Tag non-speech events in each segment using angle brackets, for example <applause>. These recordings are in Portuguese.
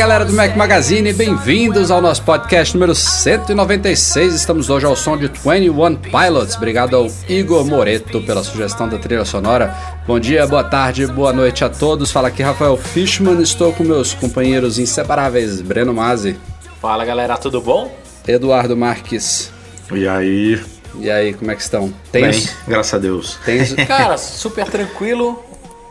Galera do Mac Magazine, bem-vindos ao nosso podcast número 196. Estamos hoje ao som de 21 Pilots. Obrigado ao Igor Moreto pela sugestão da trilha sonora. Bom dia, boa tarde, boa noite a todos. Fala aqui Rafael Fishman, estou com meus companheiros inseparáveis, Breno Mazzi. Fala galera, tudo bom? Eduardo Marques. E aí? E aí, como é que estão? Bem, graças a Deus. Tens... <laughs> Cara, super tranquilo,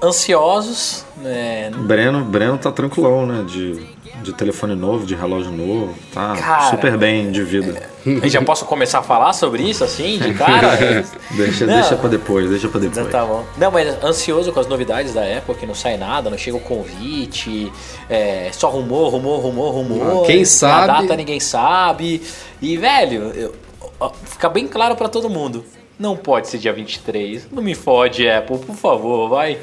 ansiosos. Né? Breno, Breno tá tranquilão, né? De, de telefone novo, de relógio novo. Tá Cara, super bem de vida. Eu <laughs> já posso começar a falar sobre isso assim, de <laughs> cara? deixa, Não. deixa pra depois, deixa pra depois. Tá bom. Não, mas ansioso com as novidades da Apple, que não sai nada, não chega o convite, é, só rumor, rumor, rumor, rumor. Ah, quem A sabe- data ninguém sabe. E, velho, eu- ó, fica bem claro pra todo mundo. Não pode ser dia 23. Não me fode, Apple, por favor, vai.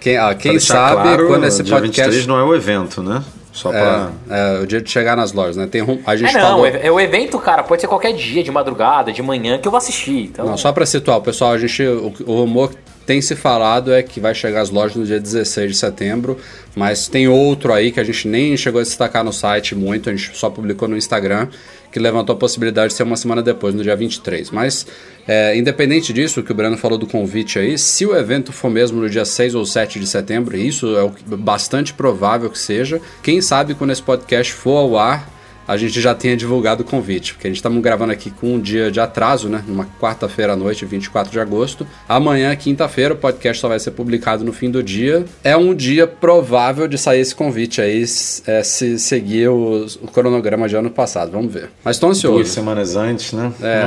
Quem, ah, quem sabe claro, quando esse dia podcast... 23 não é o evento, né? Só pra... É, é, o dia de chegar nas lojas, né? Tem, a gente É, não, falou... é o evento, cara, pode ser qualquer dia, de madrugada, de manhã, que eu vou assistir. Então, Não, só para situar, o pessoal, a gente, o, o rumor tem se falado é que vai chegar às lojas no dia 16 de setembro, mas tem outro aí que a gente nem chegou a destacar no site muito, a gente só publicou no Instagram, que levantou a possibilidade de ser uma semana depois, no dia 23. Mas, é, independente disso, que o Breno falou do convite aí, se o evento for mesmo no dia 6 ou 7 de setembro, e isso é bastante provável que seja, quem sabe quando esse podcast for ao ar, a gente já tenha divulgado o convite, porque a gente estamos gravando aqui com um dia de atraso, né? Numa quarta-feira à noite, 24 de agosto. Amanhã, quinta-feira, o podcast só vai ser publicado no fim do dia. É um dia provável de sair esse convite aí, é, se seguir os- o cronograma de ano passado. Vamos ver. Mas estou Duas ansioso. semanas antes, né? É.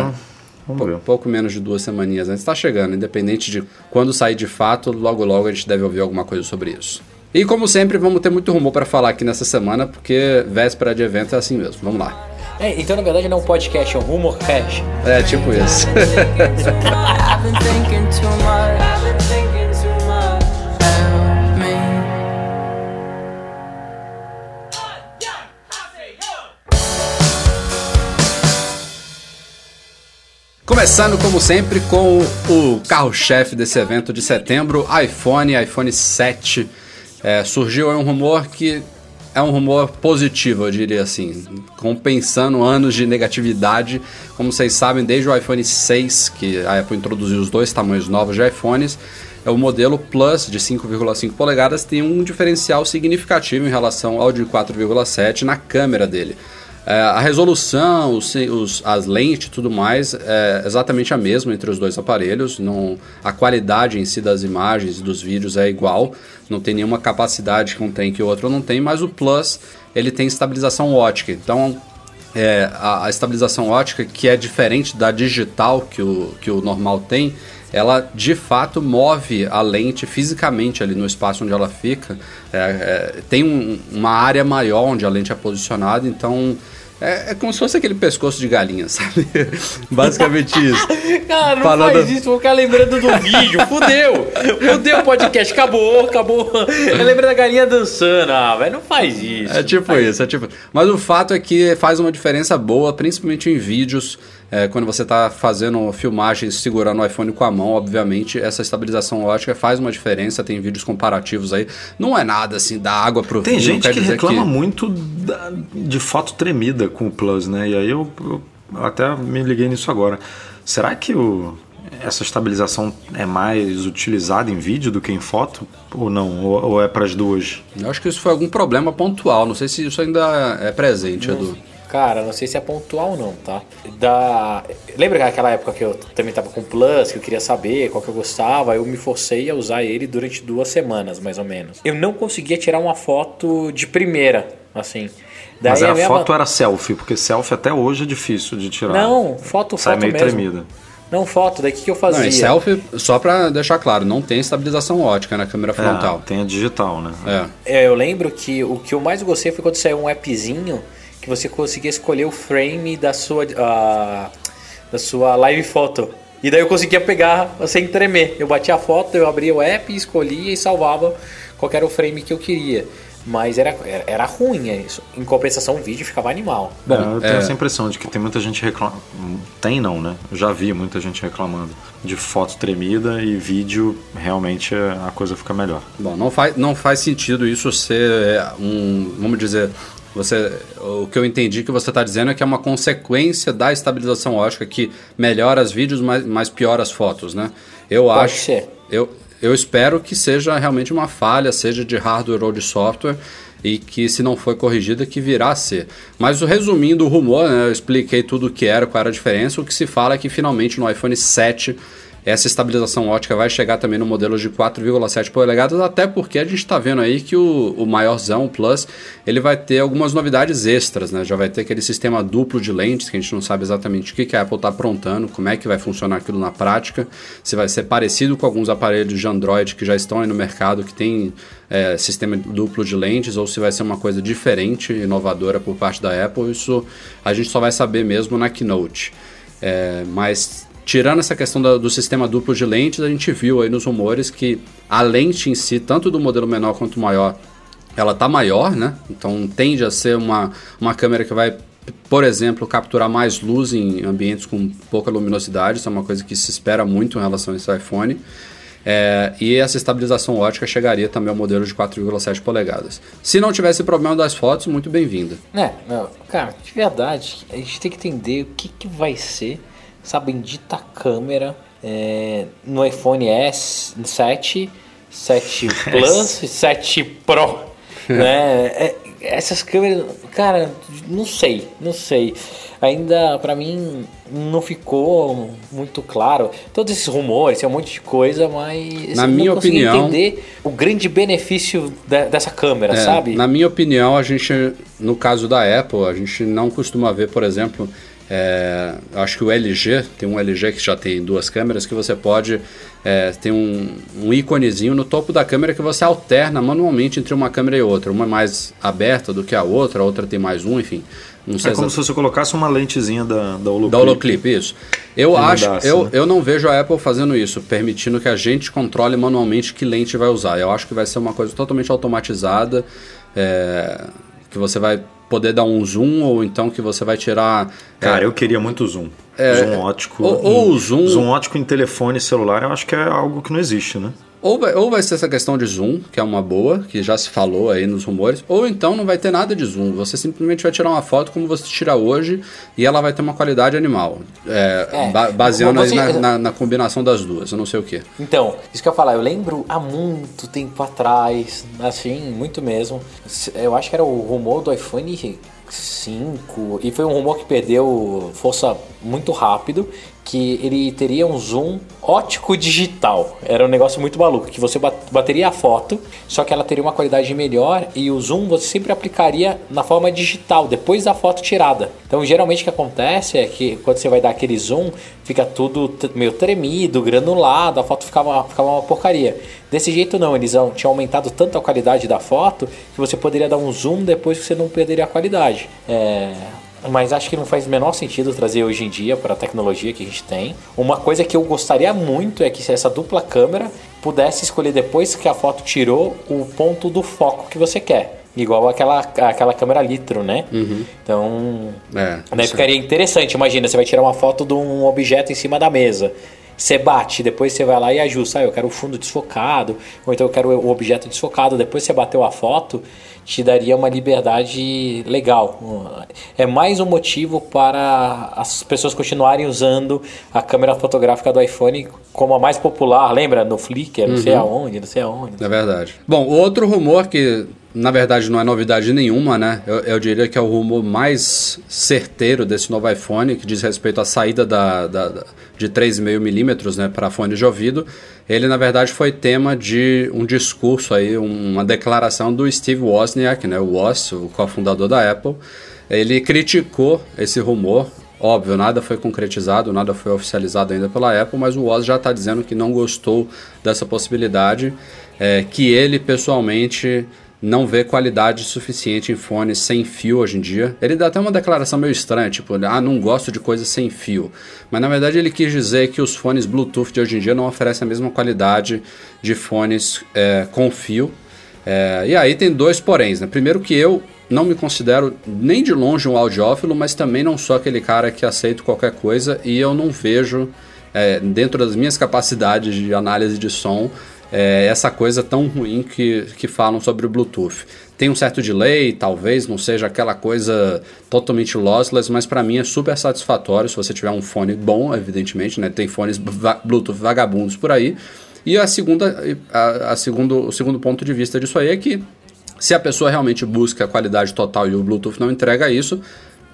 Vamos Pou- pouco menos de duas semaninhas antes. Está chegando, independente de quando sair de fato, logo logo a gente deve ouvir alguma coisa sobre isso. E como sempre, vamos ter muito rumor para falar aqui nessa semana, porque véspera de evento é assim mesmo. Vamos lá. É, então na verdade não é um podcast, é um rumor cash. É tipo isso. Começando, como sempre, com o carro-chefe desse evento de setembro, iPhone, iPhone 7. É, surgiu aí um rumor que é um rumor positivo, eu diria assim, compensando anos de negatividade. Como vocês sabem, desde o iPhone 6, que a Apple introduziu os dois tamanhos novos de iPhones, é o modelo Plus de 5,5 polegadas tem um diferencial significativo em relação ao de 4,7 na câmera dele. É, a resolução, os, os- as lentes e tudo mais é exatamente a mesma entre os dois aparelhos. Não, a qualidade em si das imagens e dos vídeos é igual. Não tem nenhuma capacidade que um tem que o outro não tem. Mas o Plus ele tem estabilização ótica. Então é, a, a estabilização ótica, que é diferente da digital que o, que o normal tem, ela de fato move a lente fisicamente ali no espaço onde ela fica. É, é, tem um- uma área maior onde a lente é posicionada, então é, é como se fosse aquele pescoço de galinha, <laughs> sabe? Basicamente isso. <laughs> Cara, não Falando- faz isso, vou ficar lembrando do vídeo. Fudeu! Fudeu o podcast, acabou, acabou. Eu lembrei da galinha dançando. Ah, velho, não faz isso. É tipo isso, é tipo. Mas o fato é que faz uma diferença boa, principalmente em vídeos, é, quando você está fazendo filmagens segurando o iPhone com a mão, obviamente, essa estabilização ótica faz uma diferença. Tem vídeos comparativos aí. Não é nada assim, da água pro Tem gente que reclama muito da- de foto tremida com o Plus, né? E aí eu, eu até me liguei nisso agora. Será que o, essa estabilização é mais utilizada em vídeo do que em foto? Ou não? Ou, ou é para as duas? Eu acho que isso foi algum problema pontual. Não sei se isso ainda é presente, Edu. Cara, não sei se é pontual ou não, tá? Da... Lembra aquela época que eu também tava com Plus, que eu queria saber qual que eu gostava? Eu me forcei a usar ele durante duas semanas, mais ou menos. Eu não conseguia tirar uma foto de primeira, assim. Daí Mas a era minha- foto ou era selfie? Porque selfie até hoje é difícil de tirar. Não, foto, Sai foto meio mesmo. tremida. Não, foto, daí o que, que eu fazia? Não, selfie, só pra deixar claro, não tem estabilização ótica na câmera frontal. É, tem a digital, né? É. É, eu lembro que o que eu mais gostei foi quando saiu um appzinho que você conseguia escolher o frame da sua, da sua live foto. E daí eu conseguia pegar sem tremer. Eu batia a foto, eu abria o app, escolhia e salvava qual que era o frame que eu queria. Mas era, era, era ruim é isso. Em compensação, o vídeo ficava animal. É, eu tenho é. essa impressão de que tem muita gente reclamando. Tem não, né? Eu já vi muita gente reclamando de foto tremida e vídeo realmente a coisa fica melhor. Bom, não faz, não faz sentido isso ser é, um, vamos dizer, você, o que eu entendi que você está dizendo é que é uma consequência da estabilização ótica que melhora os vídeos, mas, mas piora as fotos, né? Eu Pode acho, ser. eu, eu espero que seja realmente uma falha, seja de hardware ou de software, e que se não foi corrigida, que virá a ser. Mas o resumindo o rumor, né, eu expliquei tudo o que era, qual era a diferença, o que se fala é que finalmente no iPhone 7 essa estabilização ótica vai chegar também no modelo de 4,7 polegadas, até porque a gente está vendo aí que o, o maiorzão, o Plus, ele vai ter algumas novidades extras, né? Já vai ter aquele sistema duplo de lentes, que a gente não sabe exatamente o que, que a Apple está aprontando, como é que vai funcionar aquilo na prática, se vai ser parecido com alguns aparelhos de Android que já estão aí no mercado, que tem é, sistema duplo de lentes, ou se vai ser uma coisa diferente, inovadora por parte da Apple, isso a gente só vai saber mesmo na Keynote. É, mas tirando essa questão da- do sistema duplo de lentes, a gente viu aí nos rumores que a lente em si, tanto do modelo menor quanto maior, ela tá maior, né? Então tende a ser uma, uma câmera que vai, por exemplo, capturar mais luz em ambientes com pouca luminosidade. Isso é uma coisa que se espera muito em relação a esse iPhone. É, e essa estabilização ótica chegaria também ao modelo de 4,7 polegadas. Se não tivesse problema das fotos, muito bem-vinda. É, cara, de verdade, a gente tem que entender o que, que vai ser essa bendita câmera é, no iPhone S 7, 7 <laughs> Plus e 7 Pro. <laughs> né? É, essas câmeras, cara, não sei, não sei. Ainda pra mim não ficou muito claro. Todos esses rumores, tem um monte de coisa, mas Na minha opinião- entender o grande benefício de- dessa câmera, É, sabe? Na minha opinião, a gente, no caso da Apple, a gente não costuma ver, por exemplo, é, acho que o LG, tem um LG que já tem duas câmeras, que você pode é, ter um, um íconezinho no topo da câmera que você alterna manualmente entre uma câmera e outra. Uma é mais aberta do que a outra, a outra tem mais um, enfim. Não sei É como se você colocasse uma lentezinha da, da Holoclip. da Holoclip, isso. Eu Que acho, mudasse, eu, né? eu não vejo a Apple fazendo isso, permitindo que a gente controle manualmente que lente vai usar. Eu acho que vai ser uma coisa totalmente automatizada, é, que você vai poder dar um zoom ou então que você vai tirar. Cara, é, eu queria muito zoom. É, zoom ótico. ou- ou em- zoom- Zoom ótico em telefone celular, eu acho que é algo que não existe, né? ou, vai, ou vai ser essa questão de zoom, que é uma boa, que já se falou aí nos rumores, ou então não vai ter nada de zoom. Você simplesmente vai tirar uma foto como você tira hoje e ela vai ter uma qualidade animal. É, É, ba- baseando aí você- na, na- na combinação das duas, eu não sei o que. Então, isso que eu ia falar, eu lembro há muito tempo atrás, assim, muito mesmo. Eu acho que era o rumor do iPhone 5, e foi um rumor que perdeu força muito rápido, que ele teria um zoom ótico digital. Era um negócio muito maluco, que você bat- bateria a foto, só que ela teria uma qualidade melhor e o zoom você sempre aplicaria na forma digital, depois da foto tirada. Então, geralmente o que acontece é que quando você vai dar aquele zoom, fica tudo meio tremido, granulado, a foto ficava, ficava uma porcaria. Desse jeito não, eles tinham aumentado tanto a qualidade da foto que você poderia dar um zoom depois que você não perderia a qualidade. É, mas acho que não faz o menor sentido trazer hoje em dia para a tecnologia que a gente tem. Uma coisa que eu gostaria muito é que se essa dupla câmera pudesse escolher depois que a foto tirou o ponto do foco que você quer. Igual aquela, aquela câmera litro, né? Então, É, Daí isso ficaria interessante. Imagina, você vai tirar uma foto de um objeto em cima da mesa. Você bate, depois você vai lá e ajusta. Ah, eu quero o fundo desfocado, ou então eu quero o objeto desfocado. Depois você bateu a foto, te daria uma liberdade legal. É mais um motivo para as pessoas continuarem usando a câmera fotográfica do iPhone como a mais popular. Lembra? No Flickr, não sei aonde, não sei aonde. É verdade. Bom, outro rumor que na verdade não é novidade nenhuma, né? Eu, eu diria que é o rumor mais certeiro desse novo iPhone, que diz respeito à saída da, da- da- de 3,5 milímetros né, para fone de ouvido. Ele, na verdade, foi tema de um discurso aí, uma declaração do Steve Wozniak, né? O Woz, o cofundador da Apple. Ele criticou esse rumor Óbvio, nada foi concretizado, nada foi oficializado ainda pela Apple, mas o Oz já está dizendo que não gostou dessa possibilidade, é, que ele pessoalmente não vê qualidade suficiente em fones sem fio hoje em dia. Ele dá até uma declaração meio estranha, tipo, ah, não gosto de coisas sem fio. Mas na verdade ele quis dizer que os fones Bluetooth de hoje em dia não oferecem a mesma qualidade de fones é, com fio. É, e aí tem dois poréns, né? Primeiro que eu não me considero nem de longe um audiófilo, mas também não sou aquele cara que aceita qualquer coisa e eu não vejo, é, dentro das minhas capacidades de análise de som, é, essa coisa tão ruim que, que falam sobre o Bluetooth. Tem um certo delay, talvez não seja aquela coisa totalmente lossless, mas para mim é super satisfatório se você tiver um fone bom, evidentemente, né? Tem fones va Bluetooth vagabundos por aí. E a segunda, a, a segundo, o segundo ponto de vista disso aí é que se a pessoa realmente busca a qualidade total e o Bluetooth não entrega isso,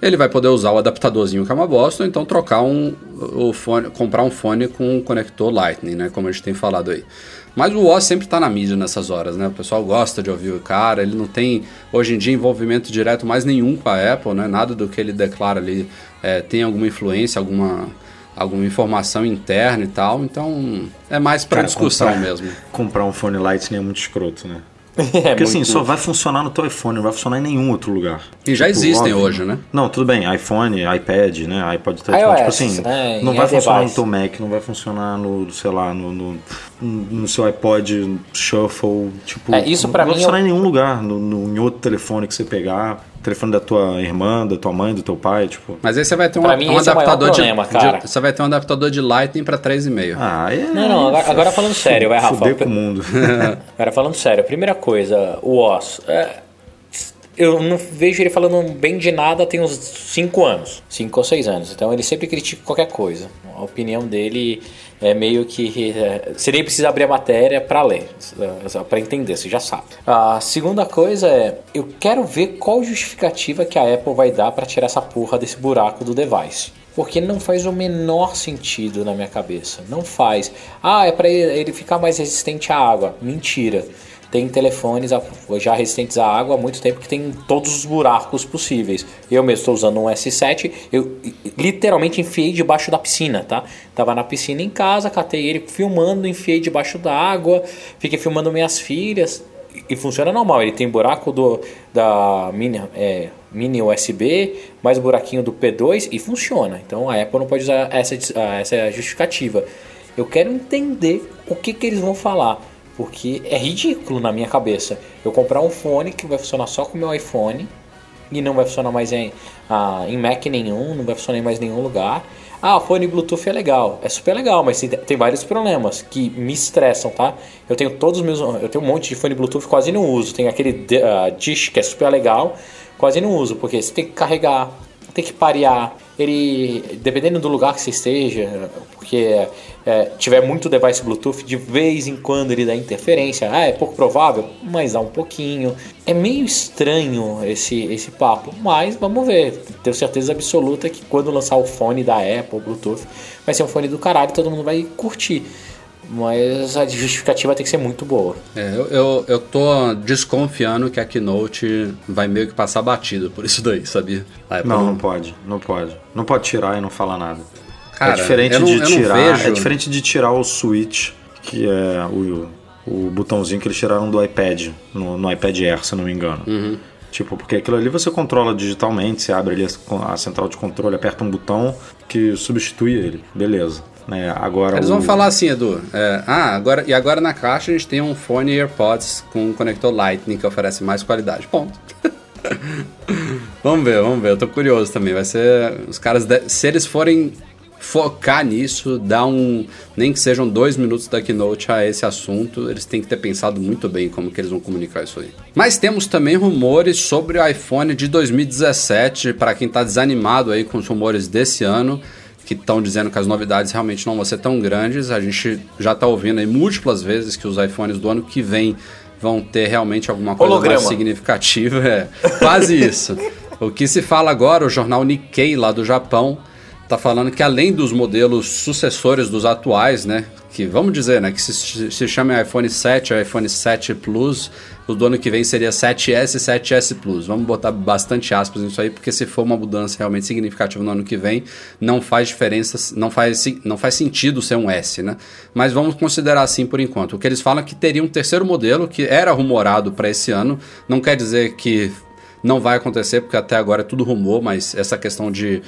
ele vai poder usar o adaptadorzinho que é uma bosta, ou então trocar um, o fone, comprar um fone com um conector Lightning, né? Como a gente tem falado aí. Mas o Oz sempre está na mídia nessas horas, né? O pessoal gosta de ouvir o cara, ele não tem hoje em dia envolvimento direto mais nenhum com a Apple, né? Nada do que ele declara ali é, tem alguma influência, alguma alguma informação interna e tal, então é mais para discussão comprar, mesmo. <laughs> Comprar um fone Lightning é muito escroto, né? É Porque assim, só vai funcionar no teu iPhone, não vai funcionar em nenhum outro lugar. E já tipo, existem óbvio, hoje, né? Não, tudo bem, iPhone, iPad, né? iPod Touch, iOS, tipo assim, né? não vai funcionar device. no teu Mac, não vai funcionar no, sei lá, no, no, no seu iPod Shuffle, tipo, é, isso não vai funcionar eu... em nenhum lugar, no, no, em outro telefone que você pegar telefone da tua irmã, da tua mãe, do teu pai, tipo. Mas aí você vai ter um, mim, um adaptador é problema, de, de, Você vai ter um adaptador de Lightning para 3,5. Ah, é. Não, não, agora, agora falando sério, vai, Rafa. Fuder com o mundo. <laughs> agora falando sério, primeira coisa, o OS. É, eu não vejo ele falando bem de nada tem uns 5 anos, 5 ou 6 anos. Então ele sempre critica qualquer coisa. A opinião dele é meio que. É, você nem precisa abrir a matéria para ler, para entender, você já sabe. A segunda coisa é: eu quero ver qual justificativa que a Apple vai dar para tirar essa porra desse buraco do device. Porque não faz o menor sentido na minha cabeça. Não faz. Ah, é para ele ficar mais resistente à água. Mentira tem telefones já resistentes à água há muito tempo que tem todos os buracos possíveis. Eu mesmo estou usando um S7, eu literalmente enfiei debaixo da piscina, tá? Tava na piscina em casa, catei ele filmando, enfiei debaixo da água, fiquei filmando minhas filhas e funciona normal. Ele tem buraco do da mini, é, mini USB, mais buraquinho do P2 e funciona. Então a Apple não pode usar essa, essa justificativa. Eu quero entender o que, que eles vão falar. Porque é ridículo na minha cabeça eu comprar um fone que vai funcionar só com o meu iPhone e não vai funcionar mais em, ah, em Mac nenhum, não vai funcionar em mais nenhum lugar. Ah, fone Bluetooth é legal, é super legal, mas tem, tem, vários problemas que me estressam, tá? Eu tenho todos os meus, eu tenho um monte de fone Bluetooth quase não uso. Tem aquele uh, Dish que é super legal, quase não uso porque você tem que carregar, tem que parear. Ele, dependendo do lugar que você esteja, porque é, tiver muito device Bluetooth, de vez em quando ele dá interferência. Ah, é pouco provável, mas dá um pouquinho. É meio estranho esse, esse papo, mas vamos ver. Tenho certeza absoluta que quando lançar o fone da Apple, Bluetooth, vai ser um fone do caralho e todo mundo vai curtir. Mas a justificativa tem que ser muito boa. É, eu, eu, eu tô desconfiando que a Keynote vai meio que passar batido por isso daí, sabia? não, não pode, não pode. Não pode tirar e não falar nada. Cara, é diferente não, de tirar. Vejo... É diferente de tirar o switch, que é o, o botãozinho que eles tiraram do iPad, no, no iPad Air, se eu não me engano. Uhum. Tipo, porque aquilo ali você controla digitalmente, você abre ali a, a central de controle, aperta um botão que substitui ele. Beleza. Né? Agora Eles o... vão falar assim, Edu. É, ah, agora, e agora na caixa a gente tem um fone AirPods com um conector Lightning que oferece mais qualidade. Ponto. <laughs> vamos ver, vamos ver. Eu tô curioso também. Vai ser. Os caras. De... Se eles forem focar nisso, dar um. Nem que sejam dois minutos da keynote a esse assunto, eles têm que ter pensado muito bem como que eles vão comunicar isso aí. Mas temos também rumores sobre o iPhone de 2017, para quem está desanimado aí com os rumores desse ano que estão dizendo que as novidades realmente não vão ser tão grandes. A gente já está ouvindo aí múltiplas vezes que os iPhones do ano que vem vão ter realmente alguma coisa Holograma. mais significativa. <laughs> É quase isso. o que se fala agora, o jornal Nikkei lá do Japão está falando que além dos modelos sucessores dos atuais, né, que vamos dizer, né, que se, se chama iPhone 7 ou iPhone 7 Plus, o do ano que vem seria 7S e 7S Plus. Vamos botar bastante aspas nisso aí, porque se for uma mudança realmente significativa no ano que vem, não faz diferença, não faz, não faz sentido ser um S, né? Mas vamos considerar assim por enquanto. O que eles falam é que teria um terceiro modelo que era rumorado para esse ano, não quer dizer que não vai acontecer, porque até agora é tudo rumor, mas essa questão de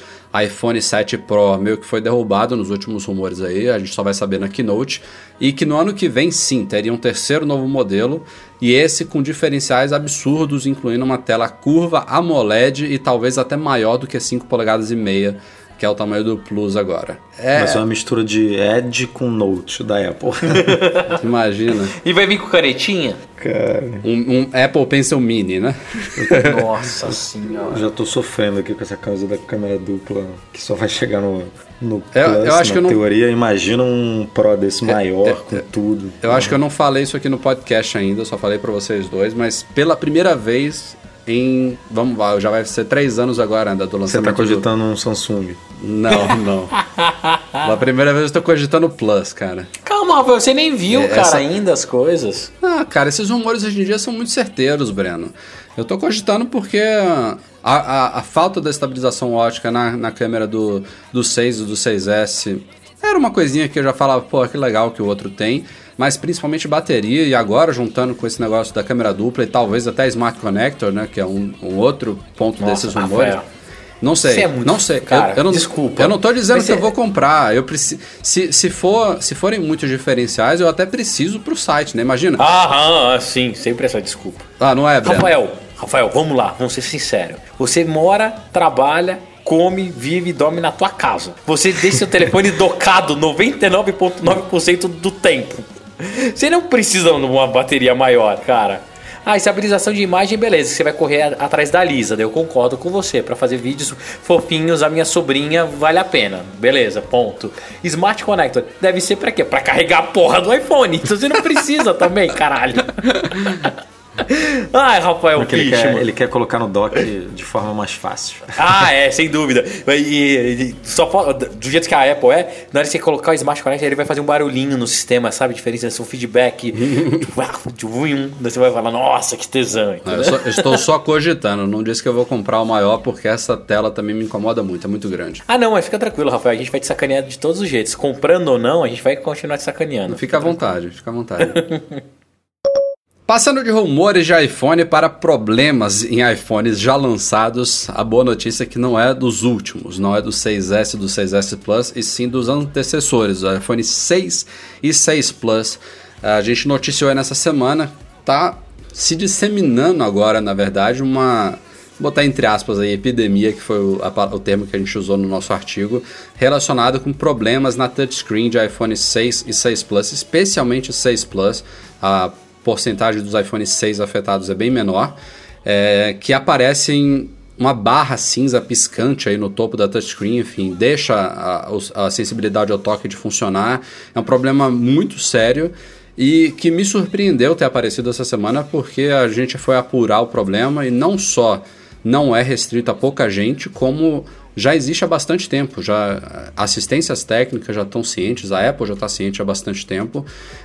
iPhone 7 Pro meio que foi derrubado nos últimos rumores aí, a gente só vai saber na Keynote. E que no ano que vem, sim, teria um terceiro novo modelo, e esse com diferenciais absurdos, incluindo uma tela curva AMOLED e talvez até maior do que 5 polegadas e meia que é o tamanho do Plus agora. É, Vai ser uma mistura de Edge com Note da Apple. <laughs> imagina. E vai vir com canetinha? Cara, Um, um Apple Pencil Mini, né? Nossa senhora. eu já tô sofrendo aqui com essa camisa da câmera dupla que só vai chegar no, no Eu- Plus, eu acho na que eu não- teoria. Imagina um Pro desse maior, com tudo. Eu acho que eu não falei isso aqui no podcast ainda, só falei pra vocês dois, mas pela primeira vez em. Vamos lá, já vai ser três anos agora né, do Você lançamento. tá do- cogitando um Samsung. Não, não. <laughs> Pela primeira vez eu tô cogitando Plus, cara. Calma, você nem viu, É, cara, essa- ainda as coisas. Ah, cara, esses rumores hoje em dia são muito certeiros, Breno. Eu tô cogitando porque a, a, a falta da estabilização ótica na, na câmera do, do 6 e do 6S era uma coisinha que eu já falava, pô, que legal que o outro tem, mas principalmente bateria, e agora juntando com esse negócio da câmera dupla e talvez até Smart Connector, né, que é um, um outro ponto Nossa, desses rumores. Rafael. Não sei, é muito- não sei. cara, eu, eu não, desculpa. Eu não tô dizendo que eu vou comprar. Eu preciso, se, se, for, se forem muitos diferenciais, eu até preciso pro site, né? Imagina. Aham, sim, sempre essa desculpa. Ah, não é, Breno? Rafael, Rafael, vamos lá, vamos ser sinceros. Você mora, trabalha, come, vive e dorme na tua casa. Você deixa seu telefone <laughs> docado 99,9% do tempo. Você não precisa de uma bateria maior, cara. Ah, estabilização de imagem, beleza. Você vai correr atrás da Lisa, eu concordo com você. Pra fazer vídeos fofinhos, a minha sobrinha vale a pena. Beleza, ponto. Smart Connector deve ser pra quê? Pra carregar a porra do iPhone. Então você não precisa também, caralho. <laughs> <laughs> Ai, Rafael Porque ele quer, ele quer colocar no dock de forma mais fácil. Ah, é, sem dúvida. E, e- e só do jeito que a Apple é, na hora que você colocar o Smart Connect, ele vai fazer um barulhinho no sistema, sabe? Diferença, um feedback. <laughs> de um, daí você vai falar, nossa, que tesão. Não, eu, só- eu estou só cogitando. Não disse que eu vou comprar o maior porque essa tela também me incomoda muito, é muito grande. Ah, não, mas fica tranquilo, Rafael. A gente vai te sacanear de todos os jeitos. Comprando ou não, a gente vai continuar te sacaneando. Fica à vontade, fica à vontade. <laughs> Passando de rumores de iPhone para problemas em iPhones já lançados, a boa notícia é que não é dos últimos, não é do 6S e do 6S Plus, e sim dos antecessores, o iPhone 6 e 6 Plus. A gente noticiou aí nessa semana, tá se disseminando agora, na verdade, uma botar entre aspas aí, epidemia, que foi o, a o termo que a gente usou no nosso artigo, relacionado com problemas na touchscreen de iPhone 6 e 6 Plus, especialmente o 6 Plus. A porcentagem dos iPhones 6 afetados é bem menor, é, que aparecem uma barra cinza piscante aí no topo da touchscreen, enfim, deixa a, a sensibilidade ao toque de funcionar. É um problema muito sério e que me surpreendeu ter aparecido essa semana porque a gente foi apurar o problema e não só não é restrito a pouca gente, como já existe há bastante tempo. Já assistências técnicas já estão cientes, a Apple já está ciente há bastante tempo.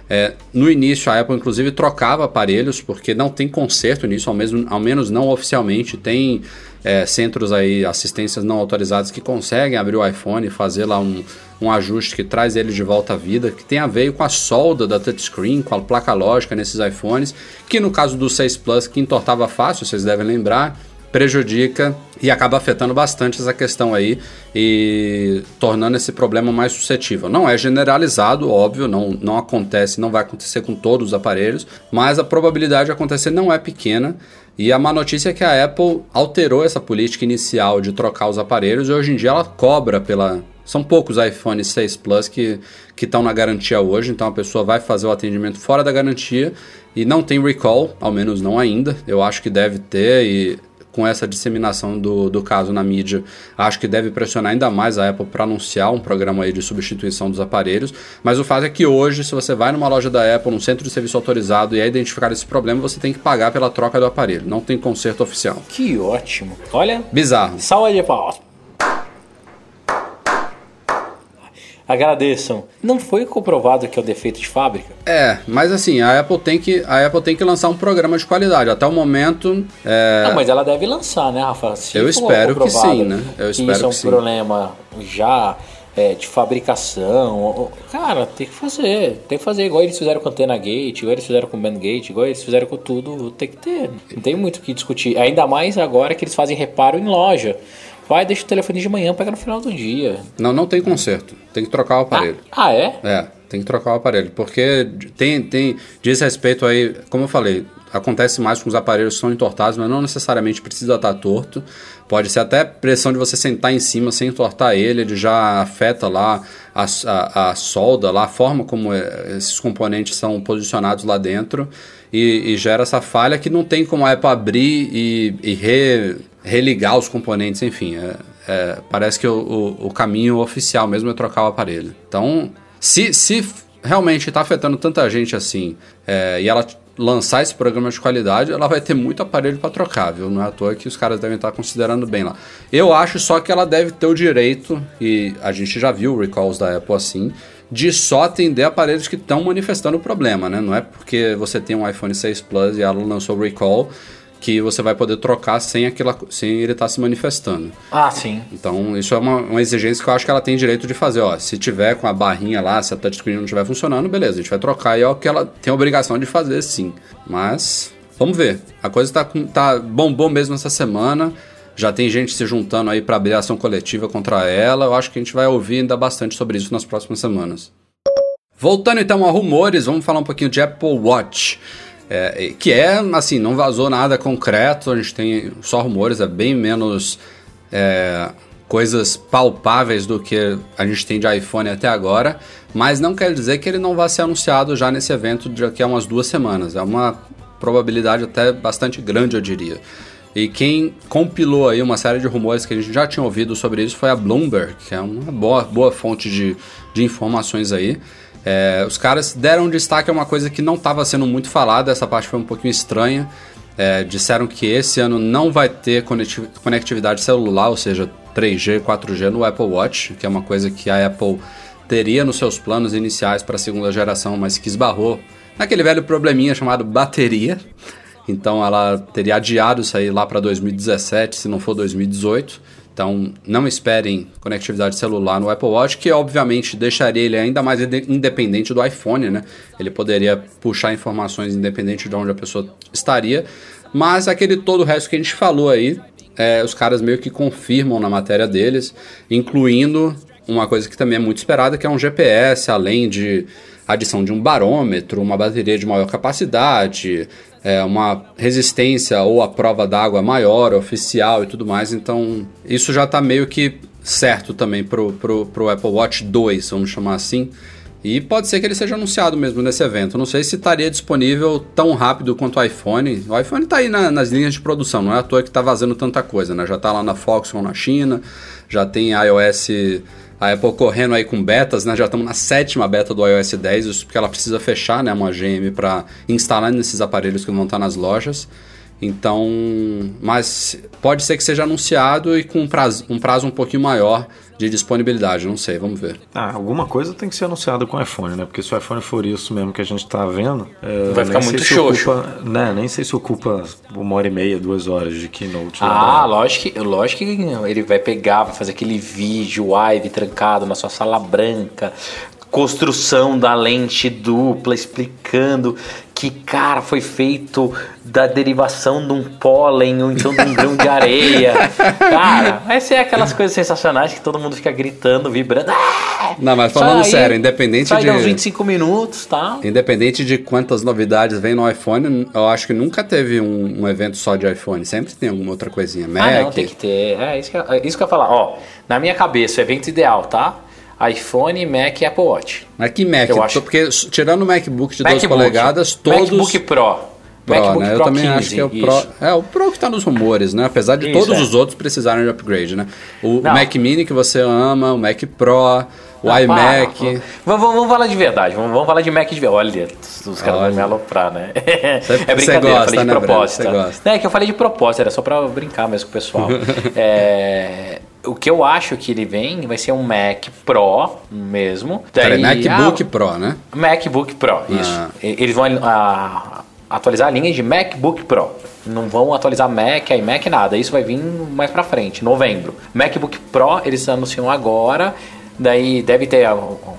É, no início, a Apple inclusive trocava aparelhos porque não tem conserto nisso, ao, mesmo, ao menos não oficialmente. Tem é, centros aí, assistências não autorizadas que conseguem abrir o iPhone e fazer lá um, um ajuste que traz ele de volta à vida, que tem a ver com a solda da touchscreen, com a placa lógica nesses iPhones, que no caso do 6 Plus, que entortava fácil, vocês devem lembrar, prejudica e acaba afetando bastante essa questão aí e tornando esse problema mais suscetível. Não é generalizado, óbvio, não, não acontece, não vai acontecer com todos os aparelhos, mas a probabilidade de acontecer não é pequena. E a má notícia é que a Apple alterou essa política inicial de trocar os aparelhos e hoje em dia ela cobra pela. São poucos iPhone 6 Plus que estão na garantia hoje, então a pessoa vai fazer o atendimento fora da garantia e não tem recall, ao menos não ainda. Eu acho que deve ter e com essa disseminação do, do caso na mídia, acho que deve pressionar ainda mais a Apple para anunciar um programa aí de substituição dos aparelhos. Mas o fato é que hoje, se você vai numa loja da Apple, num centro de serviço autorizado e é identificar esse problema, você tem que pagar pela troca do aparelho. Não tem conserto oficial. Que ótimo. Olha, Bizarro. salva de palmas. Agradeçam. Não foi comprovado que é o defeito de fábrica? É, mas assim, a Apple tem que, a Apple tem que lançar um programa de qualidade. Até o momento, é, Não, mas ela deve lançar, né, Rafa? Se Eu espero que sim, né? Eu espero isso é um que problema já é, de fabricação. Cara, tem que fazer. Tem que fazer igual eles fizeram com a Antena Gate, igual eles fizeram com o Bandgate, igual eles fizeram com tudo. Tem que ter. Não tem muito o que discutir. Ainda mais agora que eles fazem reparo em loja. Vai, deixa o telefone de manhã, pega no final do dia. não, não tem conserto. Tem que trocar o aparelho. Ah, é? É, tem que trocar o aparelho, porque tem, tem diz respeito aí, como eu falei, acontece mais com os aparelhos que são entortados, mas não necessariamente precisa estar torto. Pode ser até pressão de você sentar em cima sem entortar ele, ele já afeta lá a, a, a solda, lá, a forma como é, esses componentes são posicionados lá dentro e, e gera essa falha que não tem como a Apple abrir e, e re- religar os componentes, enfim. é- é, parece que o, o, o caminho oficial mesmo é trocar o aparelho. Então, se, se realmente está afetando tanta gente assim é, e ela lançar esse programa de qualidade, ela vai ter muito aparelho para trocar, viu? Não é à toa que os caras devem estar considerando bem lá. Eu acho só que ela deve ter o direito, e a gente já viu recalls da Apple assim, de só atender aparelhos que estão manifestando o problema, né? Não é porque você tem um iPhone 6 Plus e ela lançou o recall que você vai poder trocar sem, aquela, sem ele estar se manifestando. Ah, sim. Então, isso é uma, uma exigência que eu acho que ela tem direito de fazer. Ó, se tiver com a barrinha lá, se a touchscreen não estiver funcionando, beleza, a gente vai trocar e é o que ela tem a obrigação de fazer, sim. Mas, vamos ver. A coisa tá, tá bombom mesmo essa semana. Já tem gente se juntando aí para abrir ação coletiva contra ela. Eu acho que a gente vai ouvir ainda bastante sobre isso nas próximas semanas. Voltando então a rumores, vamos falar um pouquinho de Apple Watch. É, que é, assim, não vazou nada concreto, a gente tem só rumores, é bem menos é, coisas palpáveis do que a gente tem de iPhone até agora, mas não quer dizer que ele não vá ser anunciado já nesse evento daqui a umas duas semanas. É uma probabilidade até bastante grande, eu diria. E quem compilou aí uma série de rumores que a gente já tinha ouvido sobre isso foi a Bloomberg, que é uma boa, boa fonte de, de informações aí. É, os caras deram destaque a uma coisa que não estava sendo muito falada, essa parte foi um pouquinho estranha. É, disseram que esse ano não vai ter conecti- conectividade celular, ou seja, 3G, 4G no Apple Watch, que é uma coisa que a Apple teria nos seus planos iniciais para a segunda geração, mas que esbarrou naquele velho probleminha chamado bateria. Então ela teria adiado isso aí lá para 2017, se não for 2018. Então não esperem conectividade celular no Apple Watch, que obviamente deixaria ele ainda mais inde- independente do iPhone, né? Ele poderia puxar informações independente de onde a pessoa estaria. Mas aquele todo o resto que a gente falou aí, é, os caras meio que confirmam na matéria deles, incluindo uma coisa que também é muito esperada, que é um GPS, além de adição de um barômetro, uma bateria de maior capacidade, é, uma resistência ou a prova d'água maior, oficial e tudo mais. Então, isso já está meio que certo também pro, pro, pro Apple Watch 2, vamos chamar assim. E pode ser que ele seja anunciado mesmo nesse evento. Não sei se estaria disponível tão rápido quanto o iPhone. O iPhone está aí na- nas linhas de produção, não é à toa que está vazando tanta coisa, né? Já está lá na Foxconn na China, já tem iOS, a Apple correndo aí com betas, né? Já estamos na sétima beta do iOS 10, isso porque ela precisa fechar, né? Uma GM para instalar nesses aparelhos que vão estar nas lojas. Então, mas pode ser que seja anunciado e com um prazo, um prazo um pouquinho maior de disponibilidade, não sei, vamos ver. Ah, alguma coisa tem que ser anunciada com o iPhone, né? Porque se o iPhone for isso mesmo que a gente tá vendo. é, Vai ficar muito xoxo. Né, nem sei se ocupa uma hora e meia, duas horas de keynote. lá Ah, lógico que, lógico que ele vai pegar, vai fazer aquele vídeo live trancado na sua sala branca, construção da lente dupla, explicando que, cara, foi feito da derivação de um pólen ou então de um grão de areia. <laughs> Cara, vai ser aquelas coisas sensacionais que todo mundo fica gritando, vibrando. Ah! Não, mas falando aí sério, independente sai de- uns 25 minutos, tá? Independente de quantas novidades vem no iPhone, eu acho que nunca teve um, um evento só de iPhone. Sempre tem alguma outra coisinha. Mac. Ah, não, tem que ter. É isso que, eu- é isso que eu ia falar. Ó, na minha cabeça, o evento ideal, tá? iPhone, Mac e Apple Watch. Mas que Mac? Eu acho- Porque tirando o MacBook de 12 MacBook, polegadas, todos. MacBook Pro. Pro, MacBook né? Pro Eu também 15, acho que é o isso. Pro. É, o Pro que tá nos rumores, né? Apesar de Isso, todos é. os outros precisarem de upgrade, né? O Não. Mac Mini que você ama, o Mac Pro, o Ah, iMac. para. Vamos, vamos, falar de verdade. Vamos, vamos falar de Mac de verdade. Olha, os caras vão me aloprar, né? Você- <laughs> é brincadeira, gosta, eu falei de né. Não, é que eu falei de propósito, era só pra brincar mesmo com o pessoal. <laughs> É, o que eu acho que ele vem vai ser um Mac Pro mesmo. Peraí, Daí- MacBook ah, Pro, né? MacBook Pro, isso. Ah. Eles vão ah, atualizar a linha de MacBook Pro. Não vão atualizar Mac, iMac, nada. Isso vai vir mais pra frente, novembro. MacBook Pro eles anunciam agora. Daí deve ter,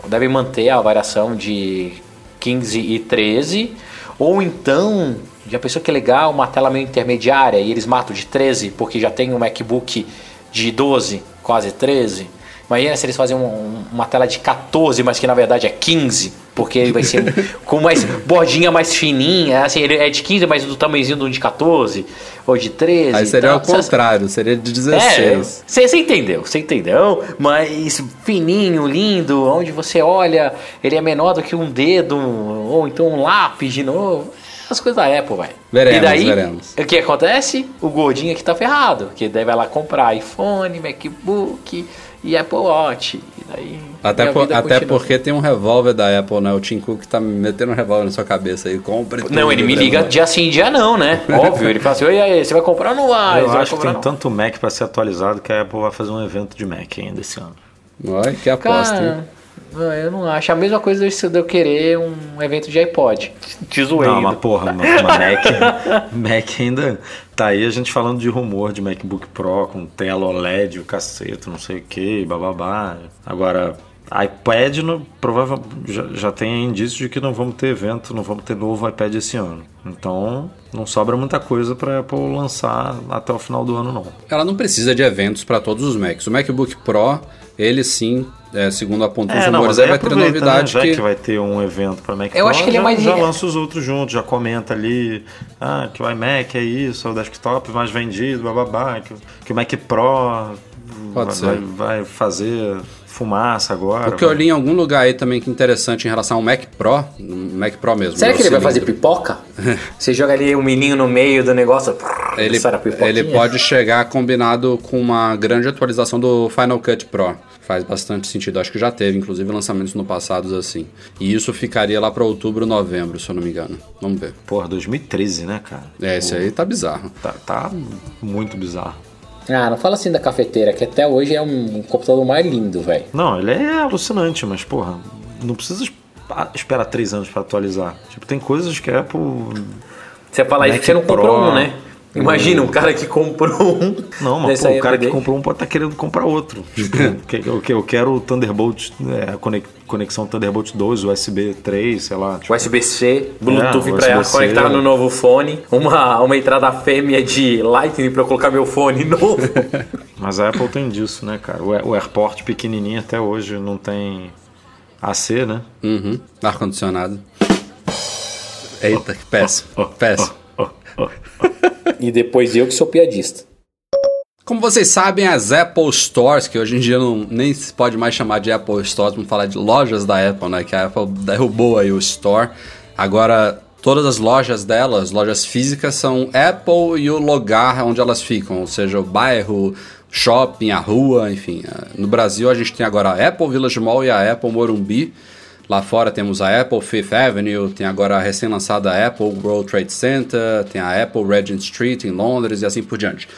deve manter a variação de 15 e 13. Ou então, já pensou que legal, uma tela meio intermediária e eles matam de 13 porque já tem um MacBook de 12, quase 13. Imagina se eles fazem um- um- uma tela de 14, mas que na verdade é 15, porque ele vai ser <laughs> com mais bordinha mais fininha, assim, ele é de 15, mas do tamanhozinho do de 14 ou de 13. Aí seria então, o contrário, seria de 16. é, você entendeu, você entendeu? Mas fininho, lindo, onde você olha, ele é menor do que um dedo, ou então um lápis de novo. As coisas da Apple, vai. Veremos, e daí, veremos. o que acontece? O gordinho aqui tá ferrado, que daí vai lá comprar iPhone, MacBook e Apple Watch. E daí. Até, por- até porque tem um revólver da Apple, né? O Tim Cook tá metendo um revólver na sua cabeça aí. Compre tudo, Não, ele me liga Breno. dia sim, dia não, né? <laughs> Óbvio, ele fala assim: Oi, aí, você vai comprar ou não vai? Eu acho que tem não?" tanto Mac para ser atualizado que a Apple vai fazer um evento de Mac ainda esse ano. Olha que aposta, hein? Cara, não, eu não acho. A mesma coisa de eu querer um evento de iPod. Te zoei. Não, mas porra, uma, uma Mac, <laughs> Mac ainda tá aí a gente falando de rumor de MacBook Pro com tela OLED, o cacete, não sei o que, bababá. Agora, iPad no, já, já tem indício de que não vamos ter evento, não vamos ter novo iPad esse ano. Então, não sobra muita coisa para Apple lançar até o final do ano, não. Ela não precisa de eventos para todos os Macs. O MacBook Pro, ele sim, é, segundo apontam os É, aí aí vai ter aproveita, novidade né? Já que... que... vai ter um evento para Mac Eu Pro, acho que ele é mais- já lança os outros juntos, já comenta ali, ah, que o iMac é isso, é o desktop mais vendido, bababá, que, que o Mac Pro Pode vai, ser. vai, fazer fumaça agora. Porque eu li em algum lugar aí também que é interessante em relação ao Mac Pro, Mac Pro mesmo. Será né, que o ele vai fazer cilindro. pipoca? <laughs> Você joga ali um menino no meio do negócio. Ele, ele pode chegar combinado com uma grande atualização do Final Cut Pro. Faz bastante sentido. Acho que já teve, inclusive, lançamentos no passado assim. E isso ficaria lá para outubro, novembro, se eu não me engano. Vamos ver. Porra, 2013, né, cara? É, esse aí tá bizarro. Tá, tá muito bizarro. Ah, não fala assim da cafeteira, que até hoje é um computador mais lindo, velho. Não, ele é alucinante, mas, porra, não precisa es- esperar três anos para atualizar. Tipo, tem coisas que a Apple Você fala isso que você não comprou Pro. um, né? Imagina um cara que comprou um. Não, mas pô, o cara que comprou um pode estar querendo comprar outro. Tipo, <laughs> que- eu, eu quero o Thunderbolt, é, conex- conexão Thunderbolt 2, USB 3, sei lá. Tipo, USB-C, Bluetooth É, pra USB-C. conectar no novo fone, uma, uma entrada fêmea de Lightning pra eu colocar meu fone <laughs> novo. Mas a Apple tem disso, né, cara? O, o AirPort pequenininho até hoje não tem AC, né? Uhum. Ar-condicionado. Eita, que péssimo. Péssimo. E depois eu que sou piadista. Como vocês sabem, as Apple Stores, que hoje em dia não, nem se pode mais chamar de Apple Stores, vamos falar de lojas da Apple, né? Que a Apple derrubou aí o Store. Agora, todas as lojas delas, lojas físicas, são Apple e o lugar onde elas ficam, ou seja, o bairro, shopping, a rua, enfim. No Brasil, a gente tem agora a Apple Village Mall e a Apple Morumbi. Lá fora temos a Apple Fifth Avenue, tem agora a recém-lançada Apple World Trade Center, tem a Apple Regent Street em Londres e assim por diante.